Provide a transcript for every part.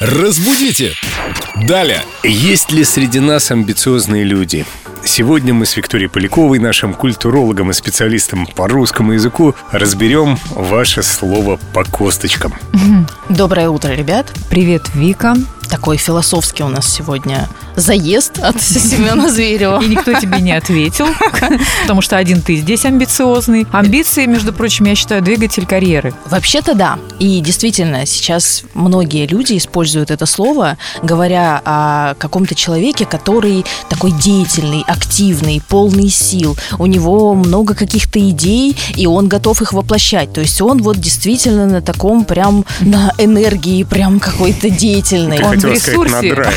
Разбудите! Далее! Есть ли среди нас амбициозные люди? Сегодня мы с Викторией Поляковой, нашим культурологом и специалистом по русскому языку, разберем ваше слово по косточкам. Доброе утро, ребят. Привет, Вика. Такой философский у нас сегодня заезд от Семена Зверева. И никто тебе не ответил, потому что один ты здесь амбициозный. Амбиции, между прочим, я считаю, двигатель карьеры. Вообще-то да. И действительно, сейчас многие люди используют это слово, говоря о каком-то человеке, который такой деятельный, активный, полный сил. У него много каких-то идей, и он готов их воплощать. То есть он вот действительно на таком прям на энергии, прям какой-то деятельный. Ты Он в сказать на ресурсе. драйве.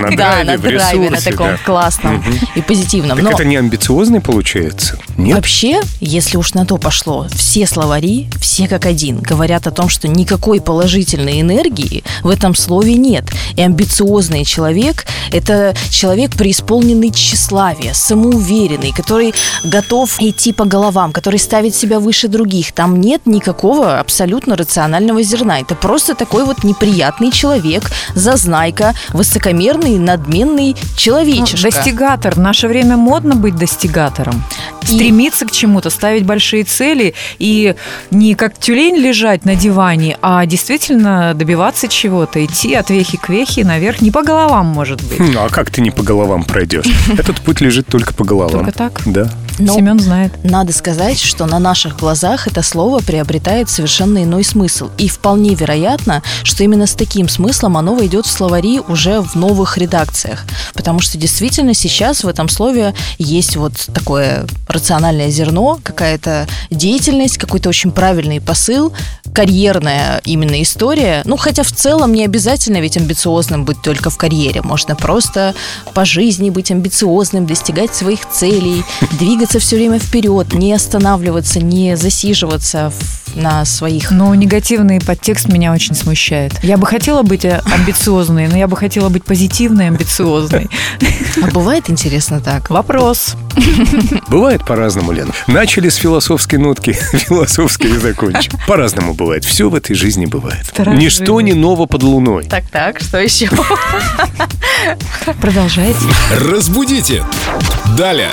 На Да, на в драйве, на ресурсе, таком да. классном и позитивном. Так Но это не амбициозный получается? Нет? Вообще, если уж на то пошло, все словари, все как один, говорят о том, что никакой положительной энергии в этом слове нет. И амбициозный человек – это человек, преисполненный тщеславия, самоуверенный, который готов идти по головам, который ставит себя выше других. Там нет никакого абсолютно рационального зерна. Это просто такой вот неприятный человек, зазнайка, высокомерный, надменный Ну, человечишка. Достигатор. В наше время модно быть достигатором. И- Стремиться к чему-то, ставить большие цели и не как тюлень лежать на диване, а действительно добиваться чего-то, идти от вехи к вехе наверх, не по головам, может быть. Ну, а как ты не по головам пройдешь? Этот путь лежит только по головам. Только так? Да. Но- Семен знает. Надо сказать, что на наших глазах это слово приобретает совершенно иной смысл. И вполне вероятно, что именно с таким смыслом оно войдет в словари уже в новых редакциях. Потому что действительно сейчас в этом слове есть вот такое рациональное зерно, какая-то деятельность, какой-то очень правильный посыл, карьерная именно история. Ну, хотя в целом не обязательно ведь амбициозным быть только в карьере. Можно просто по жизни быть амбициозным, достигать своих целей, двигаться все время вперед, не останавливаться, не засиживаться в- на своих... Но негативный подтекст меня очень смущает. Я бы хотела быть э, амбициозной, но я бы хотела быть позитивной, амбициозной. А бывает интересно так? Вопрос. Бывает по-разному, Лен. Начали с философской нотки, философской и закончим. По-разному бывает. Все в этой жизни бывает. Вторая Ничто жизнь. не ново под луной. Так, так, что еще? Продолжайте. Разбудите! Далее!